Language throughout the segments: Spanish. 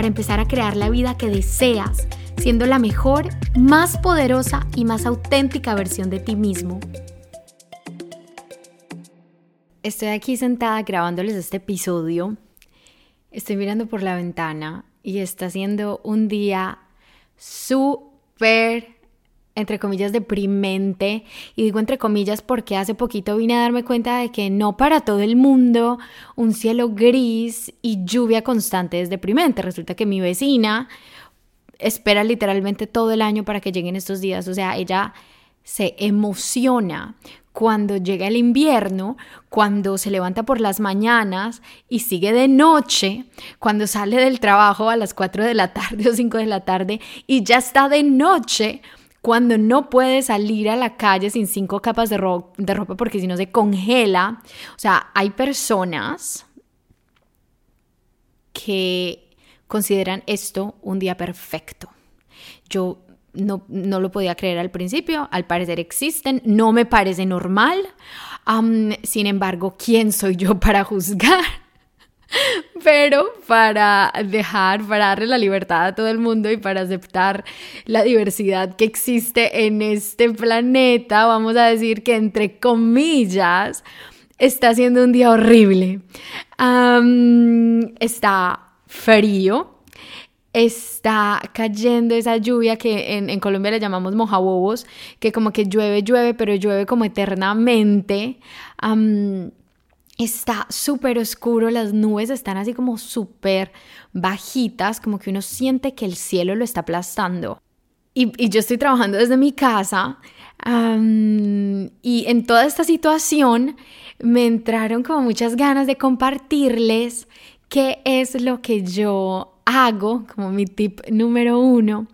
para empezar a crear la vida que deseas, siendo la mejor, más poderosa y más auténtica versión de ti mismo. Estoy aquí sentada grabándoles este episodio. Estoy mirando por la ventana y está siendo un día súper entre comillas, deprimente. Y digo entre comillas porque hace poquito vine a darme cuenta de que no para todo el mundo un cielo gris y lluvia constante es deprimente. Resulta que mi vecina espera literalmente todo el año para que lleguen estos días. O sea, ella se emociona cuando llega el invierno, cuando se levanta por las mañanas y sigue de noche, cuando sale del trabajo a las 4 de la tarde o 5 de la tarde y ya está de noche cuando no puede salir a la calle sin cinco capas de, ropa porque si no se congela. O sea, hay personas que consideran esto un día perfecto. Yo no, no, lo podía creer al principio, al parecer existen, no me parece normal. sin embargo, ¿quién soy yo para juzgar? pero para dejar, para darle la libertad a todo el mundo y para aceptar la diversidad que existe en este planeta, vamos a decir que entre comillas, está siendo un día horrible. está frío, está cayendo esa lluvia que en, Colombia le llamamos mojabobos, que como que llueve, llueve, pero llueve como eternamente. Está súper oscuro, las nubes están así como súper bajitas, como que uno siente que el cielo lo está aplastando. Y, yo estoy trabajando desde mi casa y en toda esta situación me entraron como muchas ganas de compartirles qué es lo que yo hago, como mi tip número uno,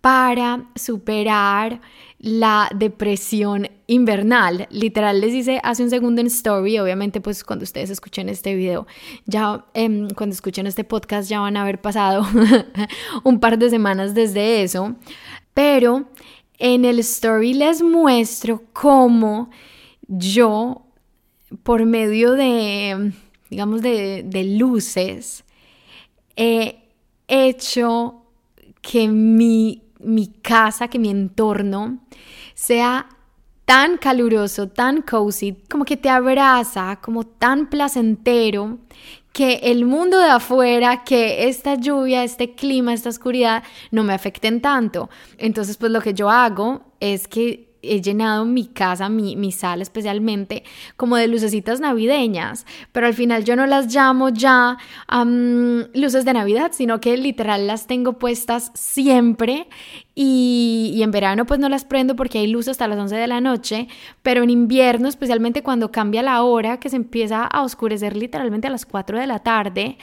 para superar la depresión invernal. Literal les hice hace un segundo en story, obviamente pues cuando ustedes escuchen este video, ya em, cuando escuchen este podcast ya van a haber pasado un par de semanas desde eso, pero en el story les muestro cómo yo por medio de, digamos, de, de luces, he hecho que mi mi casa, que mi entorno sea tan caluroso, tan cozy, como que te abraza, como tan placentero, que el mundo de afuera, que esta lluvia, este clima, esta oscuridad no me afecten tanto. Entonces, pues lo que yo hago es que he llenado mi casa, mi, mi, sala especialmente, como de lucecitas navideñas, pero al final yo no las llamo ya luces de Navidad, sino que literal las tengo puestas siempre y, en verano pues no las prendo porque hay luz hasta las 11 de la noche, pero en invierno, especialmente cuando cambia la hora, que se empieza a oscurecer literalmente a las 4 de la tarde,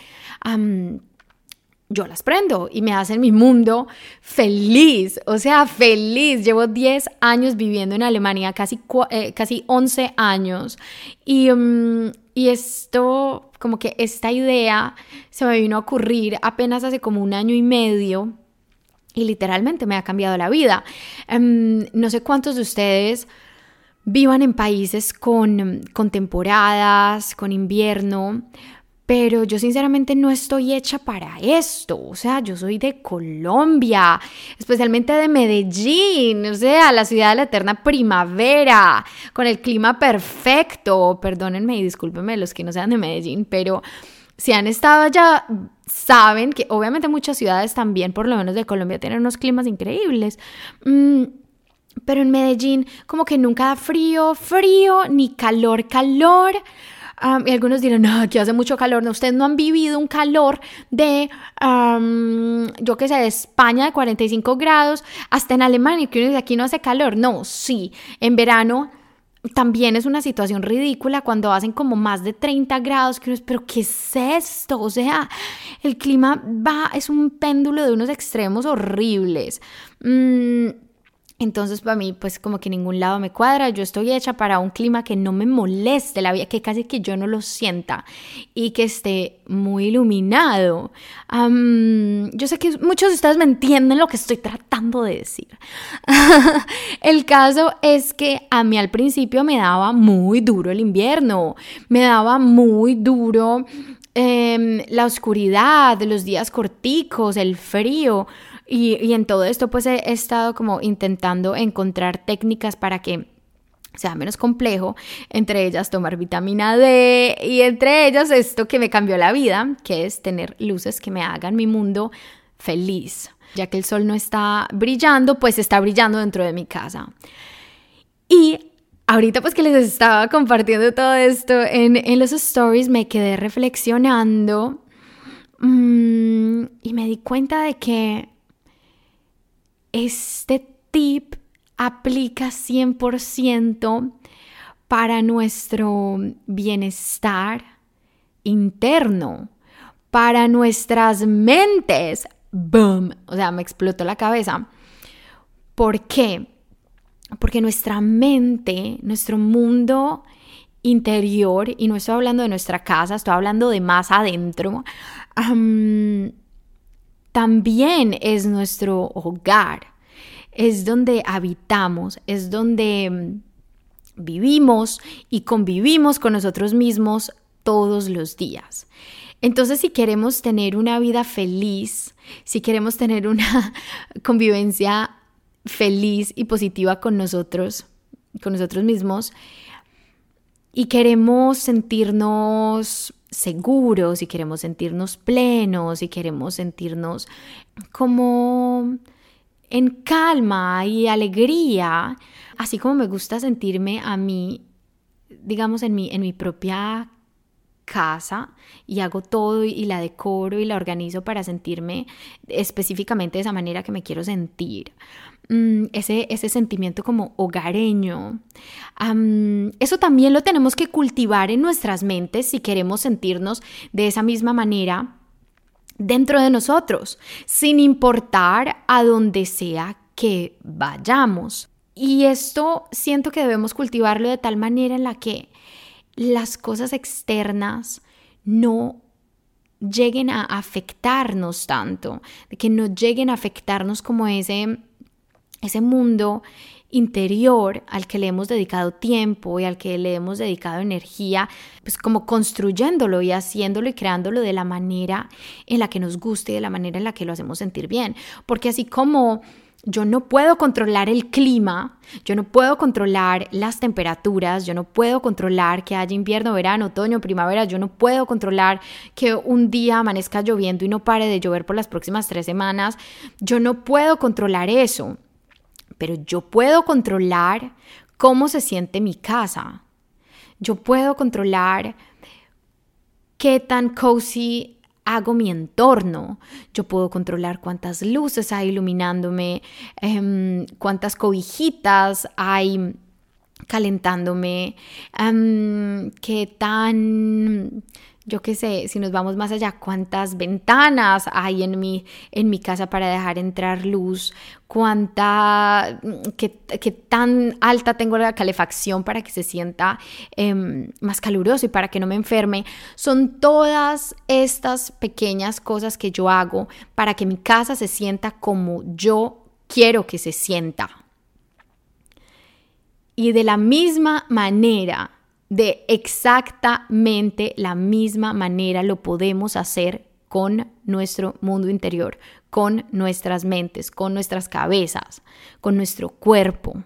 yo las prendo y me hacen mi mundo feliz, o sea, feliz. Llevo 10 años viviendo en Alemania, casi, eh, casi 11 años. Y, mm, y esto, como que esta idea se me vino a ocurrir apenas hace como un año y medio. Y literalmente me ha cambiado la vida. Em, no sé cuántos de ustedes vivan en países con, con temporadas, con invierno, pero yo sinceramente no estoy hecha para esto. O sea, yo soy de Colombia, especialmente de Medellín, o sea, la ciudad de la eterna primavera, con el clima perfecto. Perdónenme y discúlpenme los que no sean de Medellín, pero si han estado allá, saben que obviamente muchas ciudades también, por lo menos de Colombia, tienen unos climas increíbles. Mm, pero en Medellín como que nunca da frío, frío, ni calor, calor y algunos dirán, no, aquí hace mucho calor. No, ustedes no han vivido un calor de, yo qué sé, de España de 45 grados hasta en Alemania, que uno dice aquí no hace calor. No, sí, en verano también es una situación ridícula cuando hacen como más de 30 grados, que uno es, pero ¿qué es esto? O sea, el clima va, es un péndulo de unos extremos horribles. Mm, entonces para mí pues como que ningún lado me cuadra, yo estoy hecha para un clima que no me moleste la vida, que casi que yo no lo sienta y que esté muy iluminado. yo sé que muchos de ustedes me entienden lo que estoy tratando de decir. el caso es que a mí al principio me daba muy duro el invierno, me daba muy duro em, la oscuridad, los días corticos, el frío. Y, en todo esto pues he, estado como intentando encontrar técnicas para que sea menos complejo, entre ellas tomar vitamina D y entre ellas esto que me cambió la vida, que es tener luces que me hagan mi mundo feliz. Ya que el sol no está brillando, pues está brillando dentro de mi casa. Y ahorita pues que les estaba compartiendo todo esto en, los stories, me quedé reflexionando mm, y me di cuenta de que este tip aplica 100% para nuestro bienestar interno, para nuestras mentes. ¡Boom! O sea, me explotó la cabeza. ¿Por qué? Porque nuestra mente, nuestro mundo interior, y no estoy hablando de nuestra casa, estoy hablando de más adentro, también es nuestro hogar, es donde habitamos, es donde mm, vivimos y convivimos con nosotros mismos todos los días. Entonces, si queremos tener una vida feliz, si queremos tener una convivencia feliz y positiva con nosotros, con nosotros mismos, y queremos sentirnos seguros y queremos sentirnos plenos y queremos sentirnos como en calma y alegría, así como me gusta sentirme a mí, digamos, en mi, en mi propia casa y hago todo y la decoro y la organizo para sentirme específicamente de esa manera que me quiero sentir. Mm, ese, ese sentimiento como hogareño. eso también lo tenemos que cultivar en nuestras mentes si queremos sentirnos de esa misma manera dentro de nosotros, sin importar a donde sea que vayamos. Y esto siento que debemos cultivarlo de tal manera en la que las cosas externas no lleguen a afectarnos tanto, de que no lleguen a afectarnos como ese ese mundo interior al que le hemos dedicado tiempo y al que le hemos dedicado energía, pues como construyéndolo y haciéndolo y creándolo de la manera en la que nos guste y de la manera en la que lo hacemos sentir bien. Porque así como yo no puedo controlar el clima, yo no puedo controlar las temperaturas, yo no puedo controlar que haya invierno, verano, otoño, primavera, yo no puedo controlar que un día amanezca lloviendo y no pare de llover por las próximas tres semanas, yo no puedo controlar eso pero yo puedo controlar cómo se siente mi casa. Yo puedo controlar qué tan cozy hago mi entorno. Yo puedo controlar cuántas luces hay iluminándome, em, cuántas cobijitas hay calentándome, em, qué tan yo qué sé, si nos vamos más allá, cuántas ventanas hay en mi, en mi casa para dejar entrar luz, cuánta, qué, tan alta tengo la calefacción para que se sienta em, más caluroso y para que no me enferme. Son todas estas pequeñas cosas que yo hago para que mi casa se sienta como yo quiero que se sienta. Y de la misma manera, de exactamente la misma manera lo podemos hacer con nuestro mundo interior, con nuestras mentes, con nuestras cabezas, con nuestro cuerpo,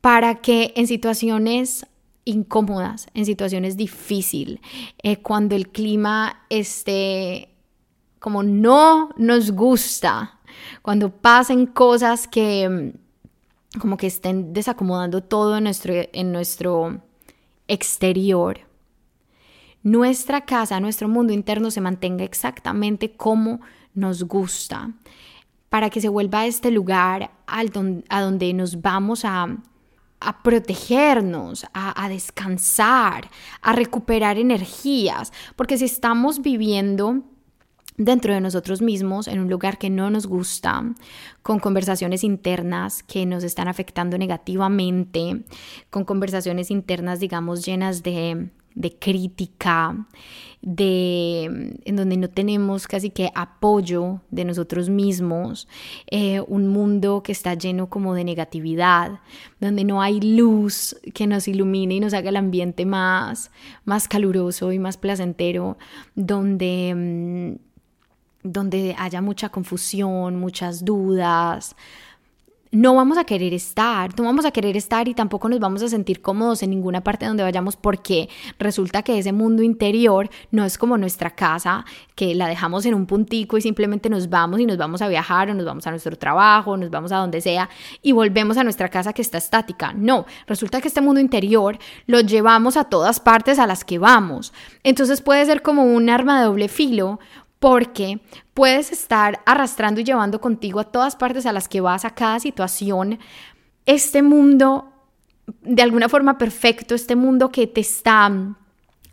para que en situaciones incómodas, en situaciones difíciles, eh, cuando el clima esté como no nos gusta, cuando pasen cosas que mm, como que estén desacomodando todo en nuestro, en nuestro exterior, nuestra casa, nuestro mundo interno se mantenga exactamente como nos gusta, para que se vuelva este lugar al a donde nos vamos a, protegernos, a, descansar, a recuperar energías, porque si estamos viviendo dentro de nosotros mismos, en un lugar que no nos gusta, con conversaciones internas que nos están afectando negativamente, con conversaciones internas, digamos, llenas de, de crítica, de en donde no tenemos casi que apoyo de nosotros mismos, eh, un mundo que está lleno como de negatividad, donde no hay luz que nos ilumine y nos haga el ambiente más, más caluroso y más placentero, donde mm, donde haya mucha confusión, muchas dudas, no vamos a querer estar, no vamos a querer estar y tampoco nos vamos a sentir cómodos en ninguna parte donde vayamos porque resulta que ese mundo interior no es como nuestra casa, que la dejamos en un puntico y simplemente nos vamos y nos vamos a viajar o nos vamos a nuestro trabajo, nos vamos a donde sea y volvemos a nuestra casa que está estática. No, resulta que este mundo interior lo llevamos a todas partes a las que vamos. Entonces puede ser como un arma de doble filo porque puedes estar arrastrando y llevando contigo a todas partes a las que vas, a cada situación, este mundo de alguna forma perfecto, este mundo que te está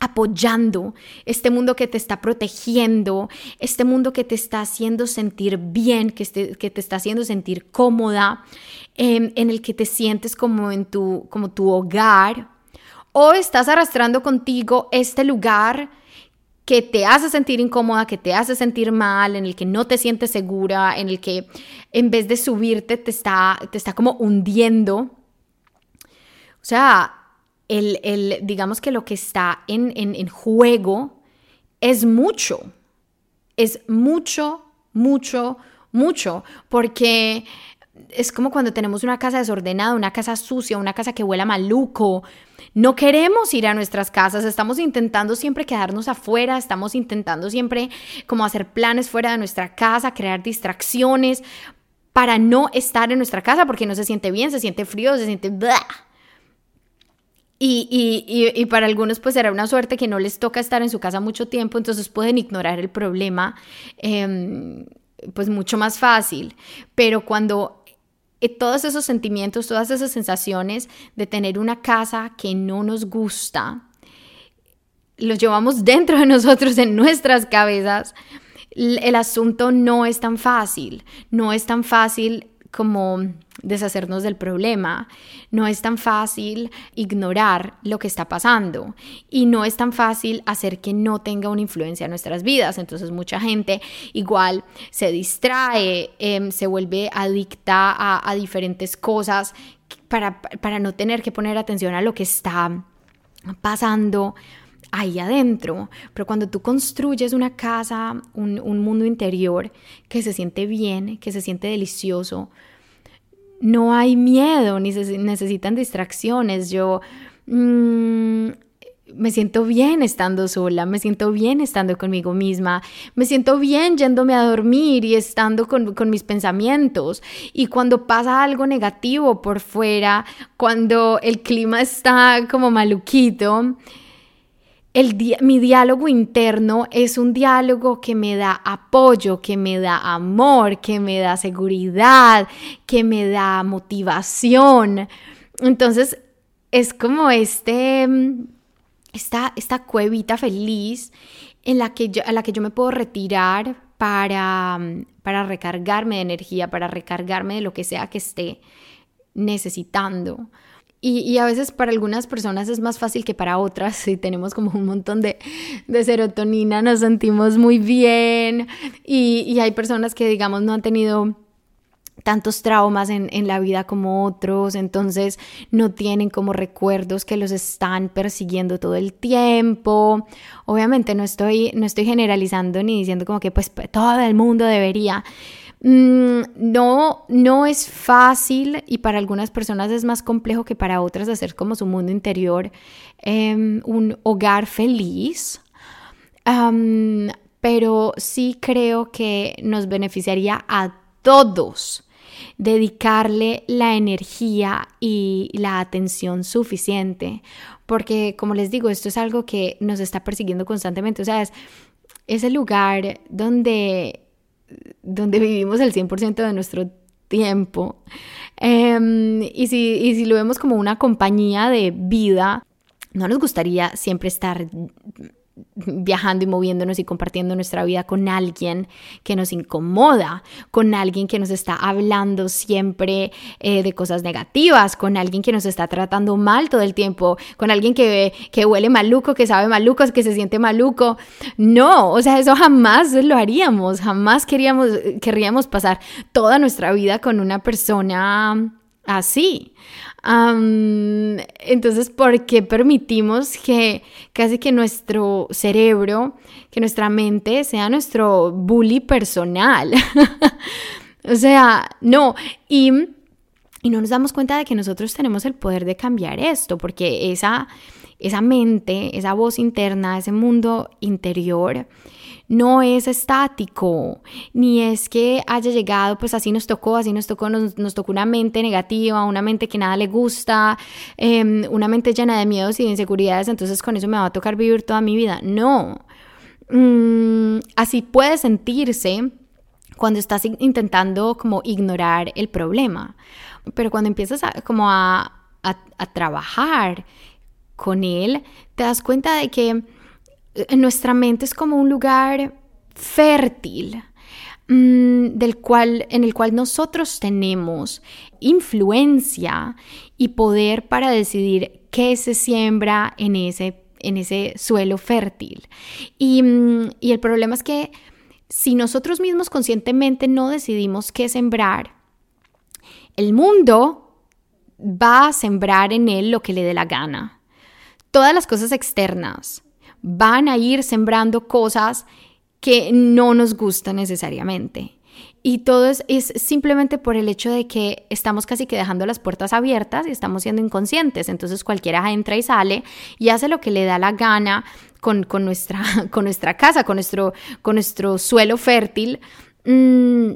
apoyando, este mundo que te está protegiendo, este mundo que te está haciendo sentir bien, que, que te está haciendo sentir cómoda, em, en el que te sientes como en tu, como tu hogar, o estás arrastrando contigo este lugar que te hace sentir incómoda, que te hace sentir mal, en el que no te sientes segura, en el que en vez de subirte te está, te está como hundiendo. O sea, el, el, digamos que lo que está en, en, en juego es mucho, es mucho, mucho, mucho, porque es como cuando tenemos una casa desordenada, una casa sucia, una casa que huela maluco. No queremos ir a nuestras casas, estamos intentando siempre quedarnos afuera, estamos intentando siempre como hacer planes fuera de nuestra casa, crear distracciones para no estar en nuestra casa porque no se siente bien, se siente frío, se siente... Y, y, y, para algunos pues será una suerte que no les toca estar en su casa mucho tiempo, entonces pueden ignorar el problema eh, pues mucho más fácil. Pero cuando todos esos sentimientos, todas esas sensaciones de tener una casa que no nos gusta, los llevamos dentro de nosotros, en nuestras cabezas, el asunto no es tan fácil, no es tan fácil como deshacernos del problema. No es tan fácil ignorar lo que está pasando y no es tan fácil hacer que no tenga una influencia en nuestras vidas. Entonces mucha gente igual se distrae, em, se vuelve adicta a, diferentes cosas para, para no tener que poner atención a lo que está pasando ahí adentro. Pero cuando tú construyes una casa, un, mundo interior que se siente bien, que se siente delicioso, no hay miedo, ni se necesitan distracciones. Yo mm, me siento bien estando sola, me siento bien estando conmigo misma, me siento bien yéndome a dormir y estando con, con mis pensamientos. Y cuando pasa algo negativo por fuera, cuando el clima está como maluquito, mi diálogo interno es un diálogo que me da apoyo, que me da amor, que me da seguridad, que me da motivación. Entonces, es como este, esta, esta cuevita feliz en la que yo, a la que yo me puedo retirar para, para recargarme de energía, para recargarme de lo que sea que esté necesitando. Y, a veces para algunas personas es más fácil que para otras. Si tenemos como un montón de, serotonina, nos sentimos muy bien. Y, hay personas que, digamos, no han tenido tantos traumas en, la vida como otros, entonces no tienen como recuerdos que los están persiguiendo todo el tiempo. Obviamente no estoy, no estoy generalizando ni diciendo como que pues todo el mundo debería, no, no es fácil y para algunas personas es más complejo que para otras hacer como su mundo interior em, un hogar feliz. pero sí creo que nos beneficiaría a todos dedicarle la energía y la atención suficiente, porque como les digo, esto es algo que nos está persiguiendo constantemente, o sea, es, es el lugar donde donde vivimos el 100% de nuestro tiempo. Em, y, si, y si lo vemos como una compañía de vida, no nos gustaría siempre estar viajando y moviéndonos y compartiendo nuestra vida con alguien que nos incomoda, con alguien que nos está hablando siempre eh, de cosas negativas, con alguien que nos está tratando mal todo el tiempo, con alguien que, que huele maluco, que sabe maluco, que se siente maluco. No, o sea, eso jamás lo haríamos, jamás queríamos, querríamos pasar toda nuestra vida con una persona así entonces, ¿por qué permitimos que casi que nuestro cerebro, que nuestra mente sea nuestro bully personal? o sea, no. Y, y, no nos damos cuenta de que nosotros tenemos el poder de cambiar esto, porque esa, esa mente, esa voz interna, ese mundo interior, no es estático, ni es que haya llegado, pues así nos tocó, así nos tocó, nos, tocó una mente negativa, una mente que nada le gusta, em, una mente llena de miedos y de inseguridades, entonces con eso me va a tocar vivir toda mi vida. No, mm, así puede sentirse cuando estás intentando como ignorar el problema, pero cuando empiezas como a trabajar con él, te das cuenta de que nuestra mente es como un lugar fértil mm, del cual, en el cual nosotros tenemos influencia y poder para decidir qué se siembra en ese, en ese suelo fértil. Y, mm, y el problema es que si nosotros mismos conscientemente no decidimos qué sembrar, el mundo va a sembrar en él lo que le dé la gana. Todas las cosas externas, van a ir sembrando cosas que no nos gustan necesariamente. Y todo es, simplemente por el hecho de que estamos casi que dejando las puertas abiertas y estamos siendo inconscientes. Entonces cualquiera entra y sale y hace lo que le da la gana con, nuestra, con nuestra casa, con nuestro, con nuestro suelo fértil. Mm,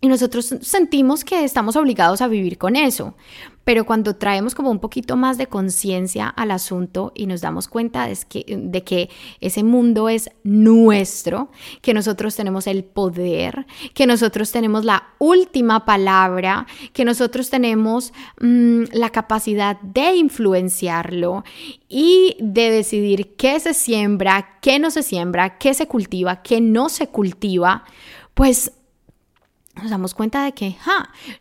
y nosotros sentimos que estamos obligados a vivir con eso. Pero cuando traemos como un poquito más de conciencia al asunto y nos damos cuenta de que, de que ese mundo es nuestro, que nosotros tenemos el poder, que nosotros tenemos la última palabra, que nosotros tenemos mm, la capacidad de influenciarlo y de decidir qué se siembra, qué no se siembra, qué se cultiva, qué no se cultiva, pues nos damos cuenta de que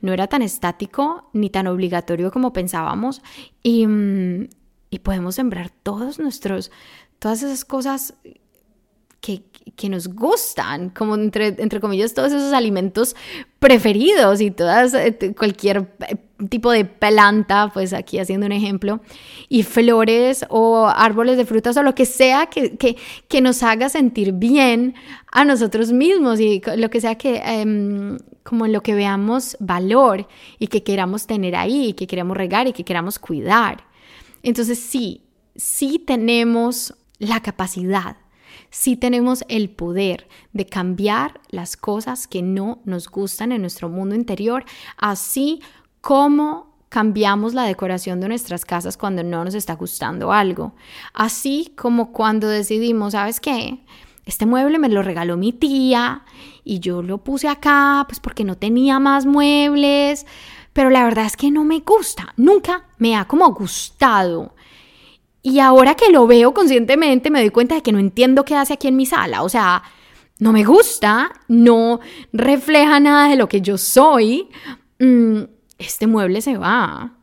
no era tan estático ni tan obligatorio como pensábamos y, mm, y podemos sembrar todos nuestros, todas esas cosas que, nos gustan, como entre, entre comillas todos esos alimentos preferidos y todas, eh, cualquier eh, tipo de planta, pues aquí haciendo un ejemplo, y flores o árboles de frutas o lo que sea que, que, que nos haga sentir bien a nosotros mismos y lo que sea que, em, como en lo que veamos valor y que queramos tener ahí, y que queramos regar y que queramos cuidar. Entonces sí, sí tenemos la capacidad sí tenemos el poder de cambiar las cosas que no nos gustan en nuestro mundo interior, así como cambiamos la decoración de nuestras casas cuando no nos está gustando algo. Así como cuando decidimos, ¿sabes qué? Este mueble me lo regaló mi tía y yo lo puse acá pues porque no tenía más muebles, pero la verdad es que no me gusta, nunca me ha como gustado. Y ahora que lo veo conscientemente me doy cuenta de que no entiendo qué hace aquí en mi sala. O sea, no me gusta, no refleja nada de lo que yo soy. Mm, este mueble se va,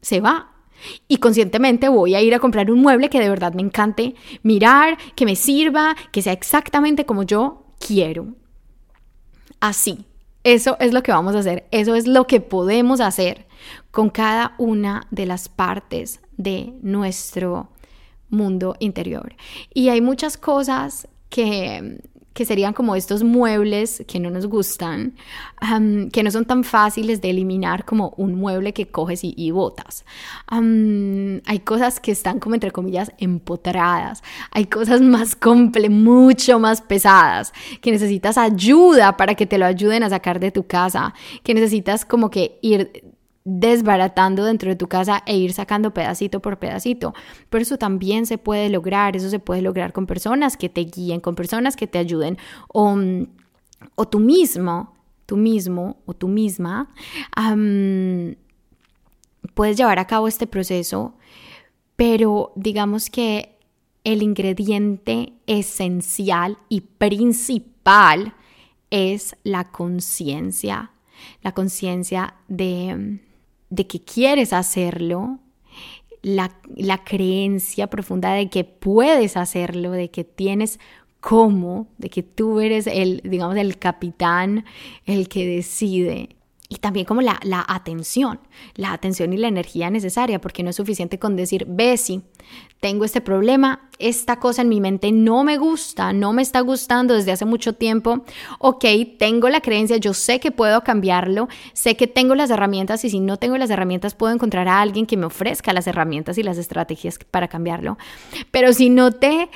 se va. Y conscientemente voy a ir a comprar un mueble que de verdad me encante mirar, que me sirva, que sea exactamente como yo quiero. Así, eso es lo que vamos a hacer, eso es lo que podemos hacer con cada una de las partes de nuestro mundo interior. Y hay muchas cosas que, que serían como estos muebles que no nos gustan, que no son tan fáciles de eliminar como un mueble que coges y, botas. hay cosas que están como entre comillas empotradas, hay cosas más comple, mucho más pesadas, que necesitas ayuda para que te lo ayuden a sacar de tu casa, que necesitas como que ir desbaratando dentro de tu casa e ir sacando pedacito por pedacito. Pero eso también se puede lograr, eso se puede lograr con personas que te guíen, con personas que te ayuden o, o tú mismo tú mismo o tú misma, puedes llevar a cabo este proceso, pero digamos que el ingrediente esencial y principal es la conciencia, la conciencia de, que quieres hacerlo, la, la, creencia profunda de que puedes hacerlo, de que tienes cómo, de que tú eres el, digamos, el capitán, el que decide y también como la, la, atención, la atención y la energía necesaria, porque no es suficiente con decir, Bessie, tengo este problema, esta cosa en mi mente no me gusta, no me está gustando desde hace mucho tiempo, ok, tengo la creencia, yo sé que puedo cambiarlo, sé que tengo las herramientas y si no tengo las herramientas puedo encontrar a alguien que me ofrezca las herramientas y las estrategias para cambiarlo, pero si no te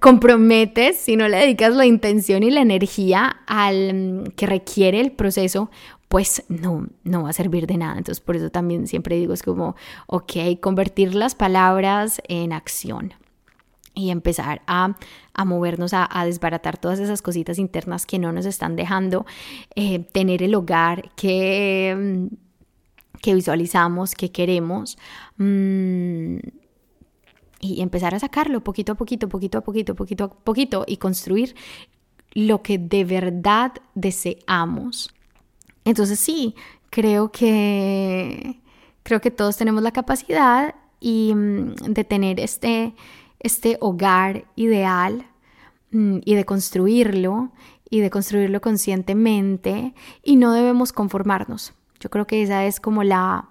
comprometes, si no le dedicas la intención y la energía al mm, que requiere el proceso, pues no, no va a servir de nada. Entonces, por eso también siempre digo, es como, ok, convertir las palabras en acción y empezar a, movernos, a, desbaratar todas esas cositas internas que no nos están dejando eh, tener el hogar que, que visualizamos, que queremos. Mm, y empezar a sacarlo poquito a poquito, poquito a poquito, poquito a poquito y construir lo que de verdad deseamos. Entonces sí, creo que, creo que todos tenemos la capacidad y, mm, de tener este, este hogar ideal mm, y de construirlo y de construirlo conscientemente y no debemos conformarnos. Yo creo que esa es como la,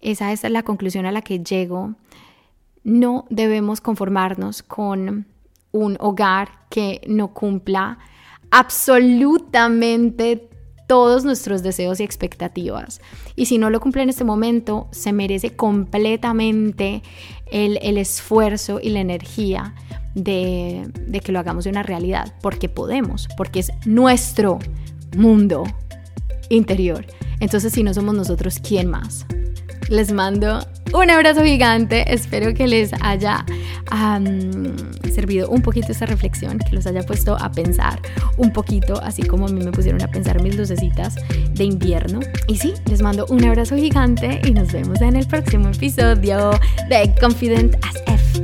esa es la conclusión a la que llego. No debemos conformarnos con un hogar que no cumpla absolutamente todos nuestros deseos y expectativas. Y si no lo cumple en este momento, se merece completamente el, esfuerzo y la energía de, de que lo hagamos de una realidad, porque podemos, porque es nuestro mundo interior. Entonces, si no somos nosotros, ¿quién más? Les mando un abrazo gigante. Espero que les haya servido un poquito esta reflexión, que los haya puesto a pensar un poquito, así como a mí me pusieron a pensar mis lucecitas de invierno. Y sí, les mando un abrazo gigante y nos vemos en el próximo episodio de Confident as Ever.